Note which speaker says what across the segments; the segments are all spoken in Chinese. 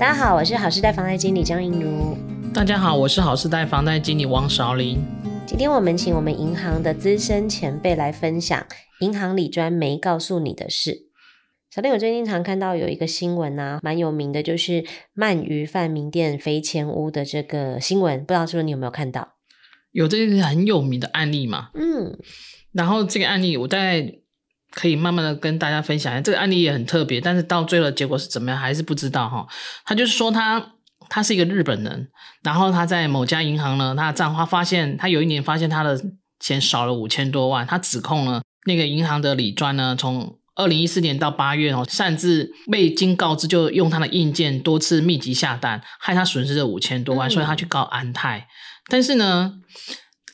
Speaker 1: 大家好，我是好事贷房贷经理张映如。
Speaker 2: 大家好，我是好事贷房贷经理王韶林。
Speaker 1: 今天我们请我们银行的资深前辈来分享银行理专没告诉你的事。小林，我最近常看到有一个新闻啊，蛮有名的，就是鳗鱼饭名店肥前屋的这个新闻，不知道是不是你有没有看到？
Speaker 2: 有这个很有名的案例嘛？
Speaker 1: 嗯，
Speaker 2: 然后这个案例我大概可以慢慢的跟大家分享一下。这个案例也很特别，但是到最后结果是怎么样，还是不知道哈。他就是说他他是一个日本人，然后他在某家银行呢，他的账户发现他有一年发现他的钱少了五千多万，他指控了那个银行的李专呢，从二零一四年到八月哦，擅自未经告知就用他的硬件多次密集下单，害他损失了五千多万，嗯、所以他去告安泰。但是呢，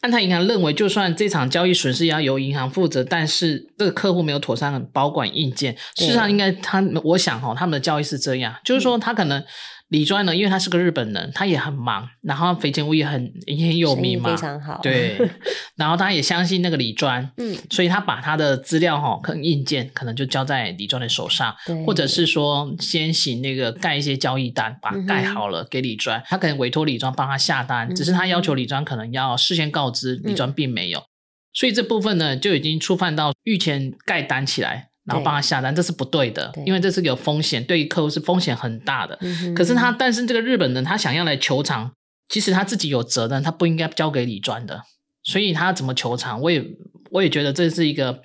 Speaker 2: 安泰银行认为，就算这场交易损失也要由银行负责，但是这个客户没有妥善保管硬件，事实上应该他，我想哈，他们的交易是这样，就是说他可能。理专呢，因为他是个日本人，他也很忙，然后肥前屋也很也很有名嘛，
Speaker 1: 非常好。
Speaker 2: 对，然后他也相信那个李专，嗯，所以他把他的资料哈，可能硬件可能就交在李专的手上，对，或者是说先行那个盖一些交易单，把它盖好了给李专，嗯、他可能委托李专帮他下单，嗯、只是他要求李专可能要事先告知，李专并没有，嗯、所以这部分呢就已经触犯到预前盖单起来。然后帮他下单，这是不对的，对，因为这是有风险，对于客户是风险很大的。嗯、可是他，但是这个日本人他想要来求偿，其实他自己有责任，他不应该交给李专的，所以他怎么求偿，我也我也觉得这是一个，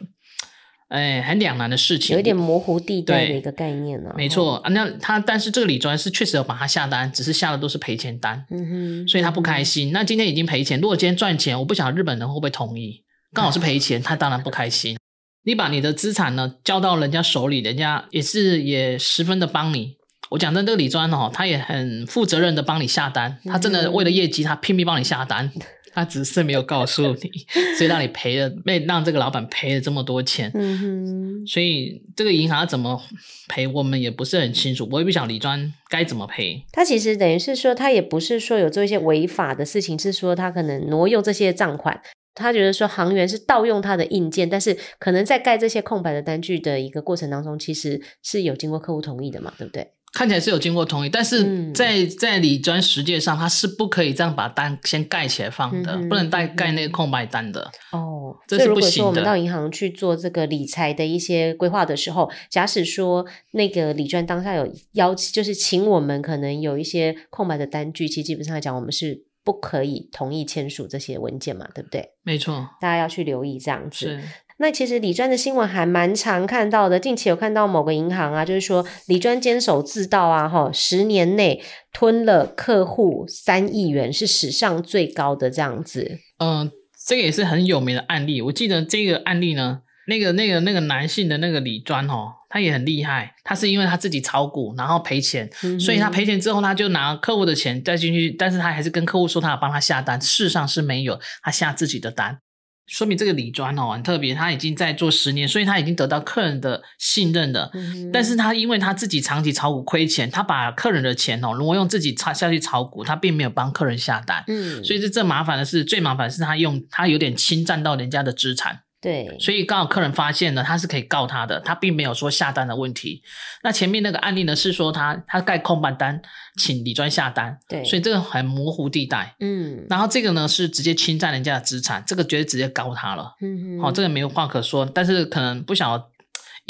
Speaker 2: 哎，很两难的事情，
Speaker 1: 有一点模糊地带的一个概念呢、啊。
Speaker 2: 没错，啊、那他但是这个李专是确实有帮他下单，只是下的都是赔钱单，嗯哼，所以他不开心。嗯、那今天已经赔钱，如果今天赚钱，我不晓得日本人会不会同意，刚好是赔钱，他当然不开心。你把你的资产呢交到人家手里，人家也是也十分的帮你。我讲的这个李专哦，他也很负责任的帮你下单，他真的为了业绩，他拼命帮你下单，他只是没有告诉你，所以让你赔了，被让这个老板赔了这么多钱。嗯哼，所以这个银行怎么赔，我们也不是很清楚，我也不想李专该怎么赔。
Speaker 1: 他其实等于是说，他也不是说有做一些违法的事情，是说他可能挪用这些账款。他觉得说行员是盗用他的硬件，但是可能在盖这些空白的单据的一个过程当中，其实是有经过客户同意的嘛，对不对？
Speaker 2: 看起来是有经过同意，但是在、嗯、在理专实际上，他是不可以这样把单先盖起来放的，嗯、不能带盖那个空白单的。哦，这是不行的。如果说我们到银行去做这个理财的一些规划的时候，假使说那个理专当下有邀请，就是请我们可能有一些空白的单据，其实基本上来讲，我们是。不可以同意签署这些文件嘛？对不对？没错，
Speaker 1: 大家要去留意这样子。那其实李专的新闻还蛮常看到的。近期有看到某个银行啊，就是说李专监守自盗啊，哈，十年内吞了客户三亿元，是史上最高的这样子。
Speaker 2: 嗯、呃，这个也是很有名的案例。我记得这个案例呢。那个、那个、那个男性的那个李专哦，他也很厉害。他是因为他自己炒股，然后赔钱，嗯、所以他赔钱之后，他就拿客户的钱再进去，但是他还是跟客户说他要帮他下单，事实上是没有，他下自己的单，说明这个李专哦很特别，他已经在做十年，所以他已经得到客人的信任了。嗯、但是他因为他自己长期炒股亏钱，他把客人的钱哦，如果用自己炒下去炒股，他并没有帮客人下单，嗯，所以这这麻烦的是最麻烦的是他用他有点侵占到人家的资产。
Speaker 1: 对，
Speaker 2: 所以刚好客人发现呢，他是可以告他的，他并没有说下单的问题。那前面那个案例呢，是说他他盖空白单，请李专下单，对，所以这个很模糊地带。嗯，然后这个呢是直接侵占人家的资产，这个绝对直接告他了。嗯哼，好、哦，这个没有话可说，但是可能不晓得。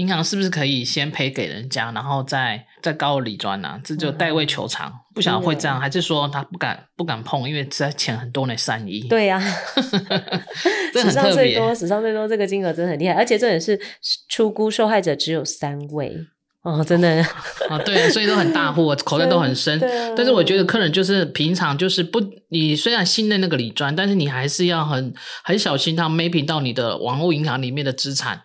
Speaker 2: 银行是不是可以先赔给人家，然后再再告理专呢？这就代位求偿，嗯、不晓得会这样，还是说他不敢不敢碰，因为这钱很多呢，三亿。对呀、啊，史
Speaker 1: 上最多，史上最多，这个金额真的很厉害，而且这也是出估受害者只有三位哦，真的
Speaker 2: 啊，对，所以都很大户，口袋都很深。啊、但是我觉得客人就是平常就是不，你虽然信任那个理专，但是你还是要很很小心，他没品到你的网络银行里面的资产。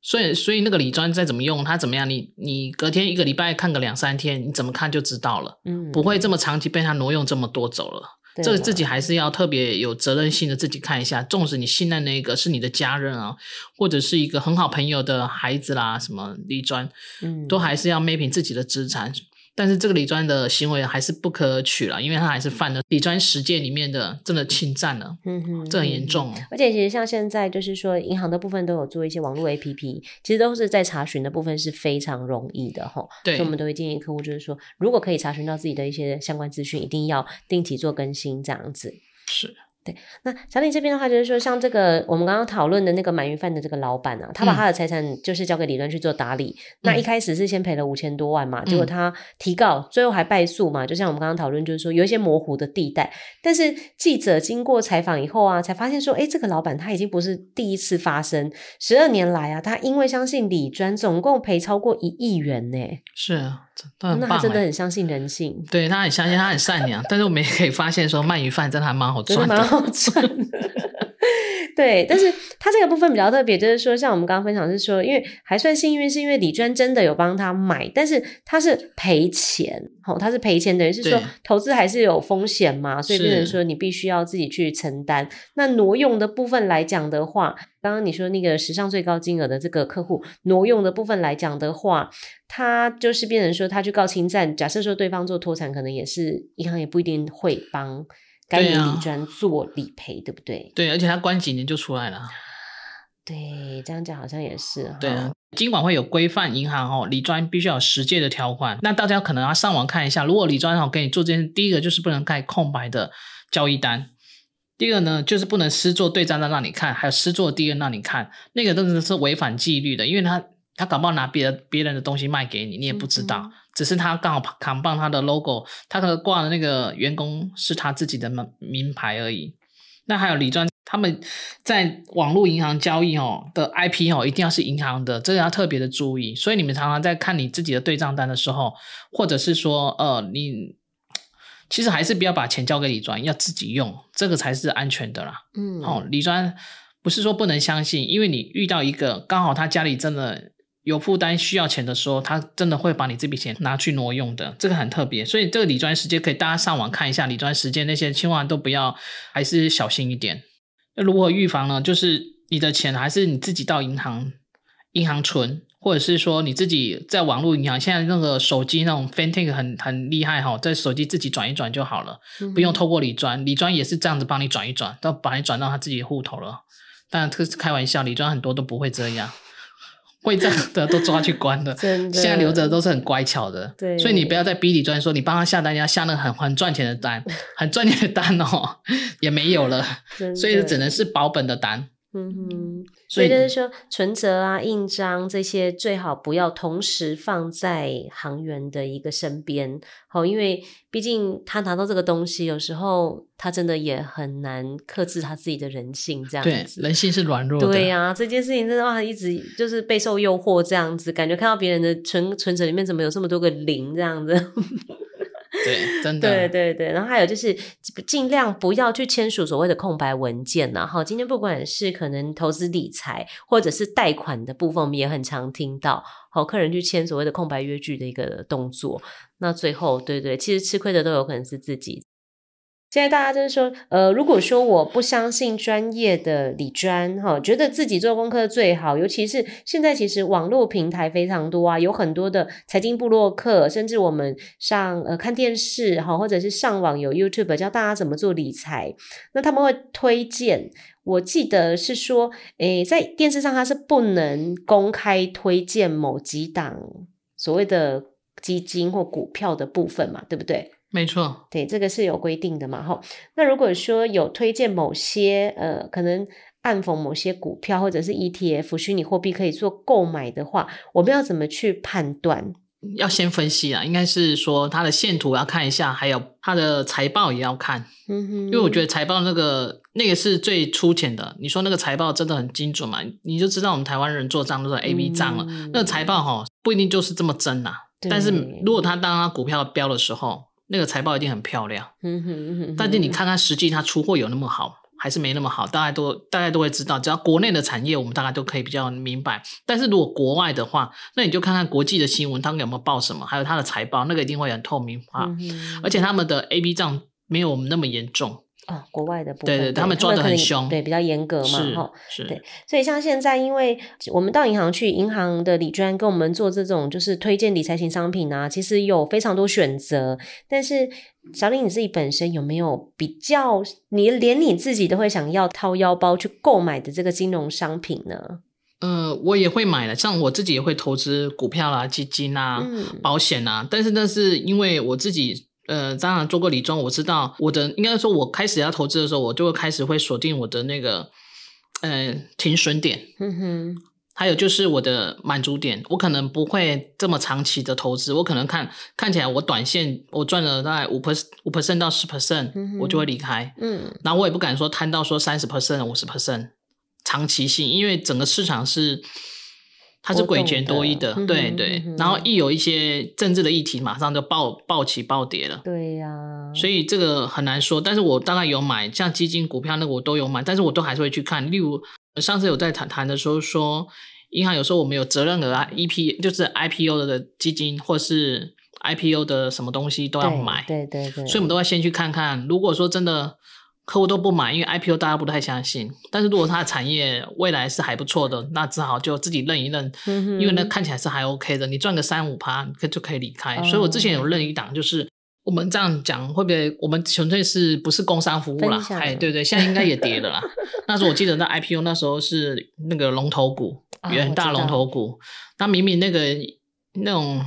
Speaker 2: 所以所以那个理专再怎么用，它怎么样，你你隔天一个礼拜看个两三天，你怎么看就知道了，
Speaker 1: 嗯，
Speaker 2: 不会这么长期被它挪用这么多走了。这个自己还是要特别有责任心的自己看一下，纵使你信任那个是你的家人啊，或者是一个很好朋友的孩子啦，什么理专，嗯，都还是要 mapping 自己的资产。但是这个李专的行为还是不可取了，因为他还是犯了李专实践里面的真的侵占了，嗯哼，这很严重哦。
Speaker 1: 而且其实像现在就是说，银行的部分都有做一些网络 APP，其实都是在查询的部分是非常容易的哈。对，所以我们都会建议客户就是说，如果可以查询到自己的一些相关资讯，一定要定期做更新，这样子。
Speaker 2: 是。
Speaker 1: 对，那小李这边的话，就是说，像这个我们刚刚讨论的那个鳗鱼饭的这个老板啊，他把他的财产就是交给理专去做打理，嗯、那一开始是先赔了五千多万嘛，嗯、结果他提告，最后还败诉嘛，就像我们刚刚讨论，就是说有一些模糊的地带，但是记者经过采访以后啊，才发现说，哎，这个老板他已经不是第一次发生，十二年来啊，他因为相信李专，总共赔超过一亿元呢。
Speaker 2: 是啊。
Speaker 1: 他那他真的很相信人性，
Speaker 2: 对，他很相信，他很善良。但是我们也可以发现说，鳗鱼饭真的还蛮好赚的，
Speaker 1: 蛮好赚的。对，但是他这个部分比较特别，就是说，像我们刚刚分享是说，因为还算幸运，是因为李娟真的有帮他买，但是他是赔钱，哦，他是赔钱，等于是说投资还是有风险嘛，所以变成说你必须要自己去承担。那挪用的部分来讲的话，刚刚你说那个史上最高金额的这个客户挪用的部分来讲的话，他就是变成说他去告侵占，假设说对方做脱产，可能也是银行也不一定会帮。该由理专做理赔，对不对？
Speaker 2: 对，而且他关几年就出来了。
Speaker 1: 对，这样讲好像也是。
Speaker 2: 对啊，金管会有规范银行哦，理专必须要有实践的条款。那大家可能要上网看一下，如果理专哦给你做这件事，第一个就是不能盖空白的交易单，第二个呢就是不能私做对账单让你看，还有私做第二让你看，那个真的是违反纪律的，因为他。他搞不好拿别人别人的东西卖给你，你也不知道。嗯、只是他刚好扛棒他的 logo，他可能挂的那个员工是他自己的名名牌而已。那还有李专，他们在网络银行交易哦的 IP 哦，一定要是银行的，这个要特别的注意。所以你们常常在看你自己的对账单的时候，或者是说呃，你其实还是不要把钱交给李专，要自己用，这个才是安全的啦。嗯，哦，李专不是说不能相信，因为你遇到一个刚好他家里真的。有负担需要钱的时候，他真的会把你这笔钱拿去挪用的，这个很特别。所以这个理专时间可以大家上网看一下，理专时间那些千万都不要，还是小心一点。那如何预防呢？就是你的钱还是你自己到银行银行存，或者是说你自己在网络银行，现在那个手机那种 FinTech 很很厉害哈，在手机自己转一转就好了，嗯、不用透过理专，理专也是这样子帮你转一转，都把你转到他自己的户头了。当然这是开玩笑，理专很多都不会这样。会这样的都抓去关了，真的。现在留着都是很乖巧的，对，所以你不要再逼理专说你帮他下单，要下那个很很赚钱的单，很赚钱的单哦，也没有了，所以只能是保本的单。嗯
Speaker 1: 哼，所以就是说，存折啊、印章这些最好不要同时放在行员的一个身边，好，因为毕竟他拿到这个东西，有时候他真的也很难克制他自己的人性，这样子。
Speaker 2: 对，人性是软弱的。
Speaker 1: 对呀、啊，这件事情真的话，一直就是备受诱惑，这样子，感觉看到别人的存存折里面怎么有这么多个零，这样子。
Speaker 2: 对，真的。
Speaker 1: 对对对，然后还有就是尽量不要去签署所谓的空白文件然后，今天不管是可能投资理财或者是贷款的部分，我们也很常听到，好，客人去签所谓的空白约据的一个动作。那最后，对对，其实吃亏的都有可能是自己。现在大家就是说，呃，如果说我不相信专业的理专，哈，觉得自己做功课最好，尤其是现在其实网络平台非常多啊，有很多的财经部落客，甚至我们上呃看电视哈，或者是上网有 YouTube 教大家怎么做理财，那他们会推荐，我记得是说，诶，在电视上他是不能公开推荐某几档所谓的基金或股票的部分嘛，对不对？
Speaker 2: 没错，
Speaker 1: 对，这个是有规定的嘛，吼。那如果说有推荐某些呃，可能暗讽某些股票或者是 ETF 虚拟货币可以做购买的话，我们要怎么去判断？
Speaker 2: 要先分析啊，应该是说它的线图要看一下，还有它的财报也要看。嗯哼，因为我觉得财报那个那个是最粗浅的。你说那个财报真的很精准嘛？你就知道我们台湾人做账都是 A B 账了。嗯、那个财报哈不一定就是这么真呐、但是如果他当他股票标的时候。那个财报一定很漂亮，嗯哼嗯哼，但是你看看实际它出货有那么好？还是没那么好，大家都大家都会知道。只要国内的产业，我们大概都可以比较明白。但是如果国外的话，那你就看看国际的新闻，他们有没有报什么，还有他的财报，那个一定会很透明化，嗯、而且他们的 AB 账没有我们那么严重。
Speaker 1: 哦，国外的部分，
Speaker 2: 对对，他们抓的很凶，
Speaker 1: 对，比较严格嘛，哈，
Speaker 2: 是，
Speaker 1: 对，所以像现在，因为我们到银行去，银行的理专跟我们做这种就是推荐理财型商品啊，其实有非常多选择。但是小李你自己本身有没有比较，你连你自己都会想要掏腰包去购买的这个金融商品呢？
Speaker 2: 呃，我也会买的，像我自己也会投资股票啦、基金啊、嗯、保险啊，但是那是因为我自己。呃，当然做过理综，我知道我的应该说，我开始要投资的时候，我就会开始会锁定我的那个呃停损点，嗯哼，还有就是我的满足点，我可能不会这么长期的投资，我可能看看起来我短线我赚了大概五 percent 五 percent 到十 percent，我就会离开，嗯，然后我也不敢说贪到说三十 percent 五十 percent 长期性，因为整个市场是。它是诡谲多一的，的对对，嗯、然后一有一些政治的议题，马上就暴暴起暴跌了。
Speaker 1: 对呀、啊，
Speaker 2: 所以这个很难说。但是我大概有买，像基金、股票那个我都有买，但是我都还是会去看。例如上次有在谈谈的时候说，银行有时候我们有责任额啊，EP 就是 IPO 的基金或是 IPO 的什么东西都要买。
Speaker 1: 对对对，对，
Speaker 2: 所以我们都要先去看看。如果说真的。客户都不买，因为 IPO 大家不太相信。但是如果它的产业未来是还不错的，那只好就自己认一认，嗯、因为那看起来是还 OK 的。你赚个三五趴，可就可以离开。哦、所以我之前有认一档，就是我们这样讲会不会？我们纯粹是不是工商服务啦？哎，对对，现在应该也跌了啦。那时候我记得那 IPO 那时候是那个龙头股，有很大龙头股。那、哦、明明那个那种。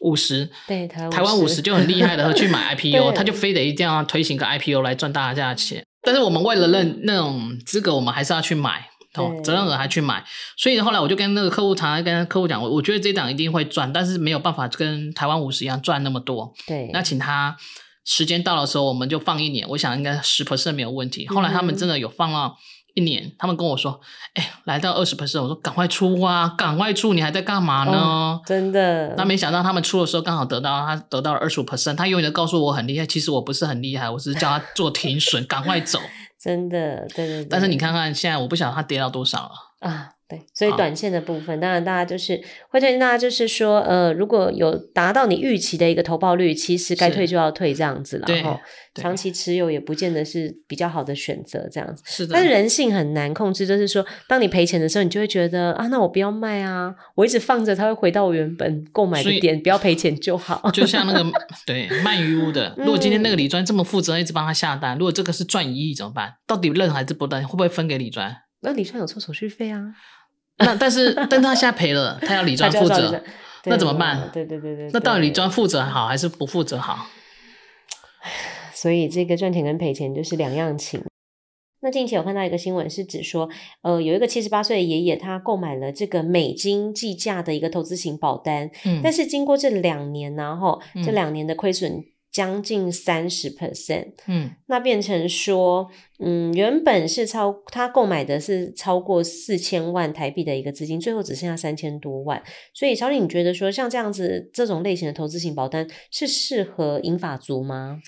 Speaker 2: 五十，对台湾五十就很厉害的，去买 IPO，他就非得一定要推行个 IPO 来赚大家的钱。但是我们为了认那种资格，我们还是要去买，哦，责任额还去买。所以后来我就跟那个客户谈，跟客户讲，我我觉得这档一定会赚，但是没有办法跟台湾五十一样赚那么多。对，那请他时间到的时候，我们就放一年，我想应该十 percent 没有问题。后来他们真的有放了。一年，他们跟我说：“哎、欸，来到二十 percent，我说赶快出啊，赶快出！你还在干嘛呢？”哦、真的。那没想到他们出的时候刚好得到他得到了二十五 percent，他永远都告诉我很厉害，其实我不是很厉害，我只是叫他做停损，赶快走。真的，对对对。但是你看看现在，我不晓得他跌到多少了啊。对，所以短线的部分，好当然大家就是会推荐大家，就是说，呃，如果有达到你预期的一个投报率，其实该退就要退这样子了。然后长期持有也不见得是比较好的选择，这样子。是的。但是人性很难控制，就是说，当你赔钱的时候，你就会觉得啊，那我不要卖啊，我一直放着，它会回到我原本购买的点，不要赔钱就好。就像那个对卖鱼屋的，如果今天那个李专这么负责任，一直帮他下单，如果这个是赚一亿怎么办？到底认还是不认？会不会分给李专？那李专有抽手续费啊。那但是，但他现在赔了，他要理专负责，那怎么办？对对对对，那到底理专负责好还是不负责好？所以这个赚钱跟赔钱就是两样情。那近期有看到一个新闻，是指说，呃，有一个七十八岁的爷爷，他购买了这个美金计价的一个投资型保单，嗯，但是经过这两年，然后这两年的亏损。将近三十 percent，嗯，那变成说，嗯，原本是超他购买的是超过四千万台币的一个资金，最后只剩下三千多万。所以，小李，你觉得说像这样子这种类型的投资型保单是适合银发族吗？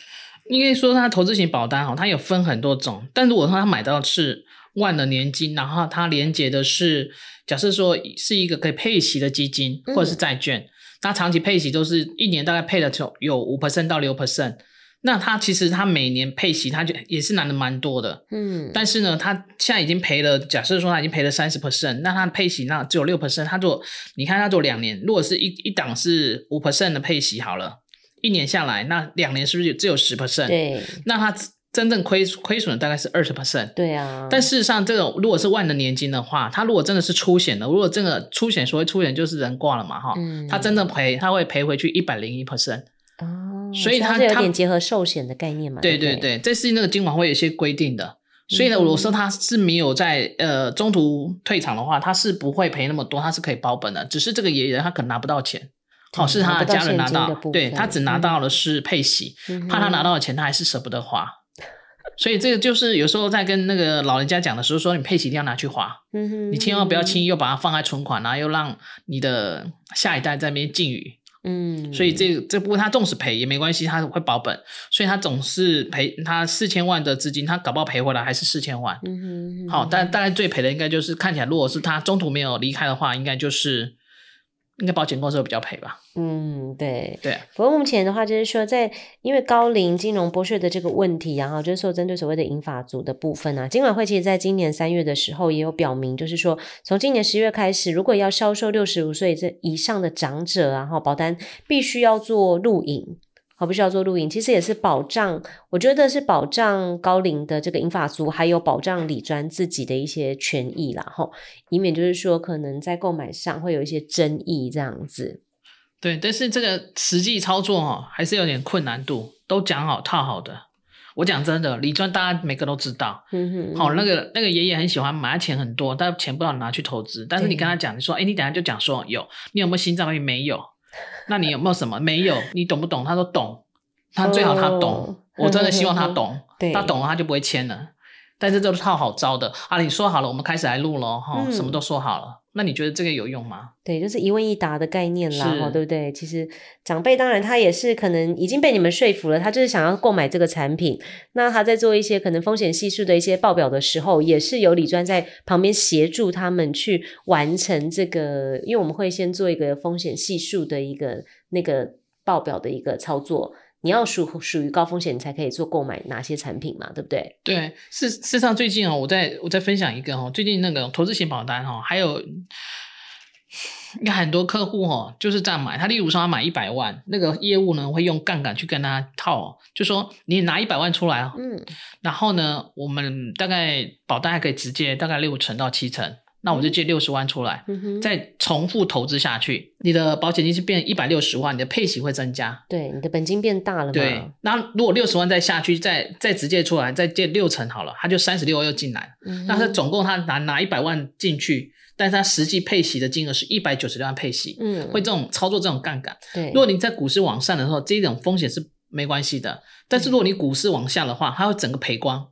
Speaker 2: 应该说，他投资型保单哈，它有分很多种，但如果说他买到的是万的年金，然后他连接的是假设说是一个可以配息的基金或者是债券。嗯那长期配息都是一年大概配了就有五 percent 到六 percent，那他其实他每年配息他就也是拿的蛮多的，嗯，但是呢，他现在已经赔了，假设说他已经赔了三十 percent，那他配息那只有六 percent，他做你看他做两年，如果是一一档是五 percent 的配息好了，一年下来那两年是不是只有十 percent？对，那他。真正亏亏损的大概是二十 percent，对啊。但事实上，这种如果是万能年金的话，他如果真的是出险的，如果真的出险，所谓出险就是人挂了嘛，哈，嗯，他真的赔，他会赔回去一百零一 percent，哦，所以他是有点结合寿险的概念嘛，对对对，这是那个金管会有一些规定的，所以呢，我说他是没有在呃中途退场的话，他是不会赔那么多，他是可以保本的，只是这个爷爷他可能拿不到钱，好，是他的家人拿到，对，他只拿到的是配息，怕他拿到的钱他还是舍不得花。所以这个就是有时候在跟那个老人家讲的时候，说你配息一定要拿去花，嗯哼，你千万不要轻易又把它放在存款，然后又让你的下一代在那边禁语，嗯，所以这这部分他纵使赔也没关系，他会保本，所以他总是赔他四千万的资金，他搞不好赔回来还是四千万。嗯哼，嗯哼，好，但大概最赔的应该就是看起来，如果是他中途没有离开的话，应该就是。应该保险公司会比较赔吧？
Speaker 1: 嗯，对
Speaker 2: 对。
Speaker 1: 不过目前的话，就是说在因为高龄金融剥削的这个问题，然后就是说针对所谓的银发族的部分啊，金管会其实在今年三月的时候也有表明，就是说从今年十月开始，如果要销售六十五岁这以上的长者，然后保单必须要做录影。好，不需要做录影，其实也是保障，我觉得是保障高龄的这个银发族，还有保障李专自己的一些权益啦，吼，以免就是说可能在购买上会有一些争议这样子。
Speaker 2: 对，但是这个实际操作哈，还是有点困难度。都讲好套好的，我讲真的，李专大家每个都知道，嗯哼，好，那个那个爷爷很喜欢买，他钱很多，但钱不知道拿去投资。但是你跟他讲，你说，哎，你等下就讲说有，你有没有心脏病？没有。那你有没有什么？没有，你懂不懂？他说懂，他最好他懂，哦、我真的希望他懂，嗯、他懂了他就不会签了。但是这都是套好招的啊！你说好了，我们开始来录了哈，嗯、什么都说好了。那你觉得这个有用吗？
Speaker 1: 对，就是一问一答的概念啦，是对不对？其实长辈当然他也是可能已经被你们说服了，他就是想要购买这个产品。那他在做一些可能风险系数的一些报表的时候，也是有李专在旁边协助他们去完成这个，因为我们会先做一个风险系数的一个那个报表的一个操作。你要属属于高风险，你才可以做购买哪些产品嘛，对不对？
Speaker 2: 对，事事实上最近哦，我在我在分享一个哦，最近那个投资型保单哦，还有有很多客户哦，就是这样买。他例如说他买一百万，那个业务呢会用杠杆去跟他套，就说你拿一百万出来哦，嗯，然后呢，我们大概保单还可以直接大概六成到七成。那我就借六十万出来，嗯、再重复投资下去，你的保险金是变一百六十万，你的配息会增加。
Speaker 1: 对，你的本金变大了嘛。
Speaker 2: 对，那如果六十万再下去，再再直接出来，再借六成好了，他就三十六万又进来。嗯、那他总共他拿拿一百万进去，但是他实际配息的金额是一百九十六万配息。嗯，会这种操作这种杠杆。对，如果你在股市往上的时候，这种风险是没关系的，但是如果你股市往下的话，它会整个赔光。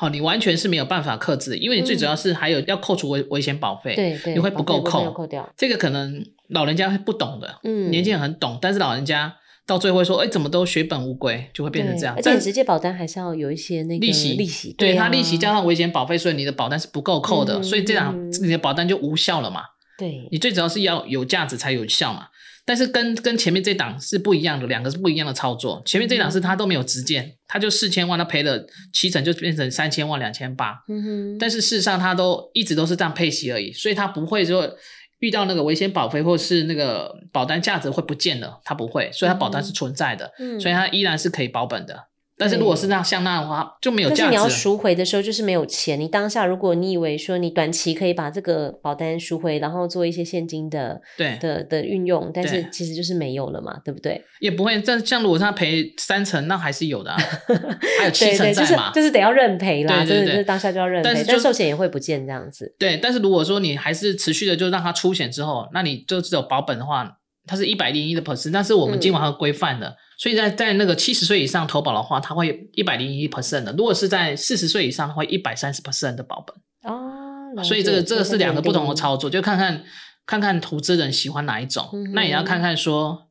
Speaker 2: 好，你完全是没有办法克制，因为你最主要是还有要扣除危危险保费，对对，你会不够扣，扣掉。这个可能老人家会不懂的，嗯，年轻人很懂，但是老人家到最后会说，哎，怎么都血本无归，就会变成这样。
Speaker 1: 而且直接保单还是要有一些那个利息，利息，
Speaker 2: 对它利息加上危险保费，所以你的保单是不够扣的，所以这样你的保单就无效了嘛。对，你最主要是要有价值才有效嘛。但是跟跟前面这档是不一样的，两个是不一样的操作。前面这档是他都没有直见，他就四千万，他赔了七成，就变成三千万两千八。嗯哼。但是事实上他都一直都是这样配息而已，所以他不会说遇到那个危险保费或是那个保单价值会不见了，他不会，所以他保单是存在的，嗯、所以他依然是可以保本的。但是如果是那样像那样的话，就没有价值。但是
Speaker 1: 你要赎回的时候，就是没有钱。你当下如果你以为说你短期可以把这个保单赎回，然后做一些现金的对的的运用，但是其实就是没有了嘛，对不对？
Speaker 2: 也不会。但像如果他赔三成，那还是有的啊，还有七成在嘛，
Speaker 1: 就是就是得要认赔啦。对对对，当下就要认赔，但是就寿险也会不见这样子。
Speaker 2: 对，但是如果说你还是持续的就让他出险之后，那你就只有保本的话，它是一百零一的 percent，但是我们今晚要规范的。嗯所以在在那个七十岁以上投保的话，它会一百零一 percent 的；如果是在四十岁以上，会一百三十 percent 的保本。哦，所以这个这个是两个不同的操作，就看看看看投资人喜欢哪一种，嗯、那也要看看说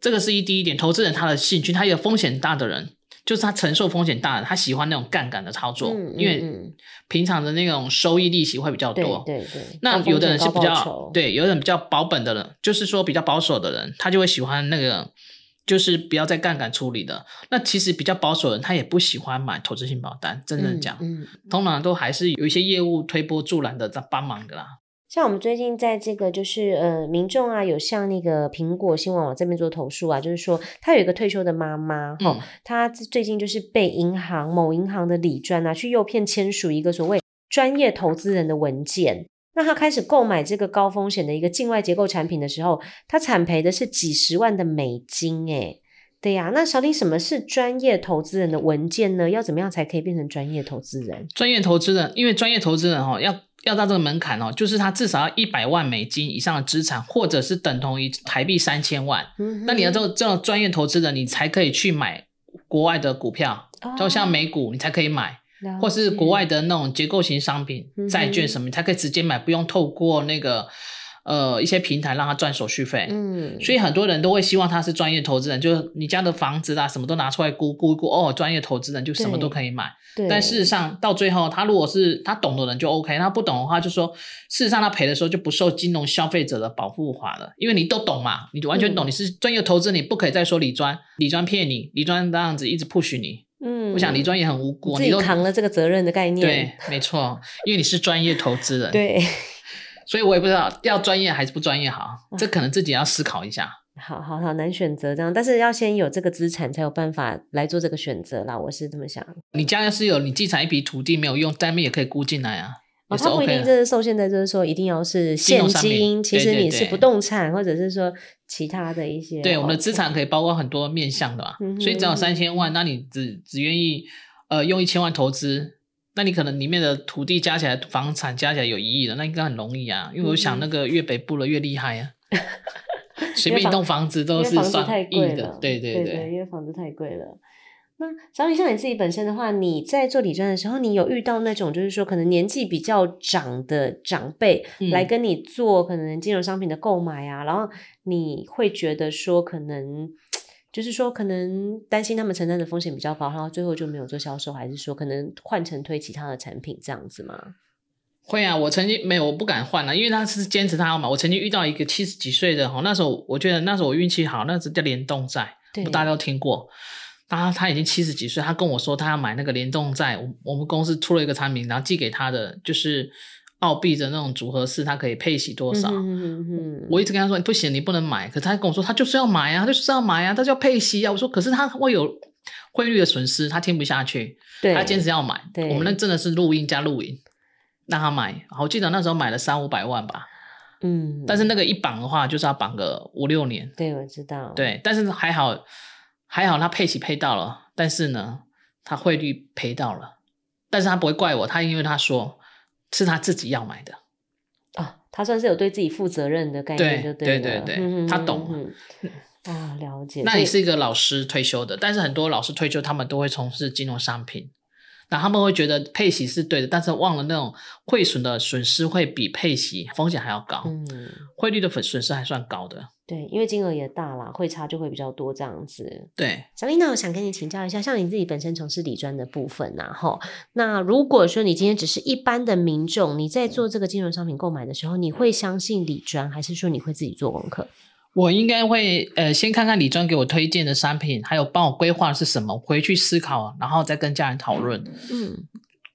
Speaker 2: 这个是一第一点，投资人他的兴趣，他有风险大的人，就是他承受风险大的，他喜欢那种杠杆的操作，嗯嗯嗯因为平常的那种收益利息会比较多。对对对。那有的人是比较对，有的人比较保本的人，就是说比较保守的人，他就会喜欢那个。就是不要再杠杆处理的。那其实比较保守的人，他也不喜欢买投资性保单。真的讲，嗯，嗯，通常都还是有一些业务推波助澜的在帮忙的啦。
Speaker 1: 像我们最近在这个就是呃，民众啊，有向那个苹果新闻网这边做投诉啊，就是说他有一个退休的妈妈，哈、嗯，他最近就是被银行某银行的理专啊去诱骗签署一个所谓专业投资人的文件。那他开始购买这个高风险的一个境外结构产品的时候，他惨赔的是几十万的美金，诶，对呀。那小李，什么是专业投资人的文件呢？要怎么样才可以变成专业投资人？
Speaker 2: 专业投资人，因为专业投资人哈，要要到这个门槛哦，就是他至少要一百万美金以上的资产，或者是等同于台币三千万。嗯。那你要这这种专业投资人，你才可以去买国外的股票，就像美股，你才可以买。或是国外的那种结构型商品、债券什么，它可以直接买，不用透过那个呃一些平台让他赚手续费。
Speaker 1: 嗯，
Speaker 2: 所以很多人都会希望他是专业投资人，就是你家的房子啦，什么都拿出来估估一估，哦，专业投资人就什么都可以买。
Speaker 1: 对。
Speaker 2: 但事实上到最后，他如果是他懂的人就 OK，他不懂的话就说，事实上他赔的时候就不受金融消费者的保护法了，因为你都懂嘛，你完全懂，嗯、你是专业投资，你不可以再说李专，李专骗你，李专这样子一直 push 你。嗯，我想李专也很无辜，
Speaker 1: 你自己扛了这个责任的概念。
Speaker 2: 对，没错，因为你是专业投资人。
Speaker 1: 对，
Speaker 2: 所以我也不知道要专业还是不专业好，这可能自己要思考一下。
Speaker 1: 好好好，难选择这样，但是要先有这个资产才有办法来做这个选择啦。我是这么想。
Speaker 2: 你家要是有你继承一笔土地没有用，单面也可以估进来啊。
Speaker 1: 哦，它不一定就是受限在，就是说一定要是现金，其实你是不动产，或者是说其他的一些。
Speaker 2: 对，我们的资产可以包括很多面向的嘛，嗯、所以只要三千万，那你只只愿意呃用一千万投资，那你可能里面的土地加起来，房产加起来有一亿的，那应该很容易啊。因为我想那个越北部的越厉害啊，随便一栋房子都是算亿的，对对对，
Speaker 1: 对，因为房子太贵了。那小李，像你自己本身的话，你在做理专的时候，你有遇到那种就是说可能年纪比较长的长辈来跟你做可能金融商品的购买啊，嗯、然后你会觉得说可能就是说可能担心他们承担的风险比较高，然后最后就没有做销售，还是说可能换成推其他的产品这样子吗？
Speaker 2: 会啊，我曾经没有，我不敢换了，因为他是坚持他要买。我曾经遇到一个七十几岁的哈，那时候我觉得那时候我运气好，那时候叫联动债，对，大家都听过。他他已经七十几岁，他跟我说他要买那个联动债，我我们公司出了一个产品，然后寄给他的就是澳币的那种组合式，他可以配息多少？嗯嗯，我一直跟他说不行，你不能买。可是他跟我说他就是要买啊，他就是要买啊，他就要配息啊。我说可是他会有汇率的损失，他听不下去，对，他坚持要买。我们那真的是录音加录音，让他买。我记得那时候买了三五百万吧，嗯，但是那个一绑的话就是要绑个五六年。
Speaker 1: 对，我知道。
Speaker 2: 对，但是还好。还好他配息配到了，但是呢，他汇率赔到了，但是他不会怪我，他因为他说是他自己要买的，
Speaker 1: 啊，他算是有对自己负责任的概念，对
Speaker 2: 对对对，嗯、他懂，
Speaker 1: 嗯、啊，了解。
Speaker 2: 那你是一个老师退休的，但是很多老师退休，他们都会从事金融商品。那他们会觉得配息是对的，但是忘了那种汇损的损失会比配息风险还要高，嗯，汇率的损损失还算高的，
Speaker 1: 对，因为金额也大啦，汇差就会比较多这样子。
Speaker 2: 对，
Speaker 1: 小丽，那我想跟你请教一下，像你自己本身从事理专的部分呐，哈，那如果说你今天只是一般的民众，你在做这个金融商品购买的时候，你会相信理专，还是说你会自己做功课？
Speaker 2: 我应该会呃先看看李专给我推荐的商品，还有帮我规划是什么，回去思考，然后再跟家人讨论，嗯，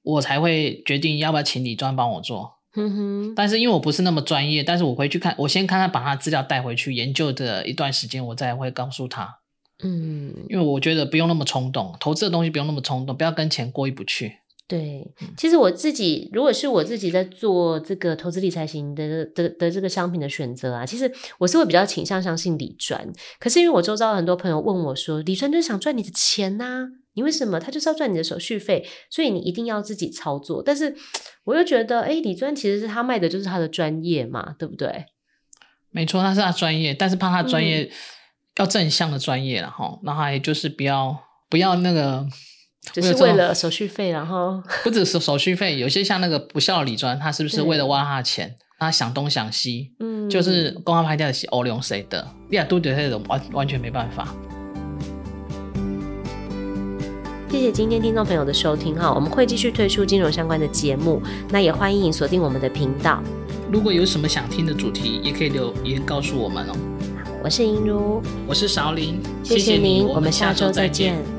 Speaker 2: 我才会决定要不要请李专帮我做。哼哼。但是因为我不是那么专业，但是我回去看，我先看看把他资料带回去研究的一段时间，我再会告诉他。嗯。因为我觉得不用那么冲动，投资的东西不用那么冲动，不要跟钱过意不去。
Speaker 1: 对，其实我自己如果是我自己在做这个投资理财型的的的这个商品的选择啊，其实我是会比较倾向相信理专。可是因为我周遭很多朋友问我说，理专就是想赚你的钱呐、啊，你为什么他就是要赚你的手续费？所以你一定要自己操作。但是我又觉得，哎，理专其实是他卖的就是他的专业嘛，对不对？
Speaker 2: 没错，他是他专业，但是怕他专业、嗯、要正向的专业了哈，然后也就是不要不要那个。
Speaker 1: 只是为了手续费，然后
Speaker 2: 不只是手续费，有些像那个不孝理专，他是不是为了挖他的钱？他想东想西，嗯，就是公安拍掉的是欧龙谁的？利亚都觉得完完全没办法。
Speaker 1: 谢谢今天听众朋友的收听哈，我们会继续推出金融相关的节目，那也欢迎锁定我们的频道。
Speaker 2: 如果有什么想听的主题，也可以留言告诉我们哦。
Speaker 1: 我是银如，
Speaker 2: 我是韶林，
Speaker 1: 谢谢您，我们下周再见。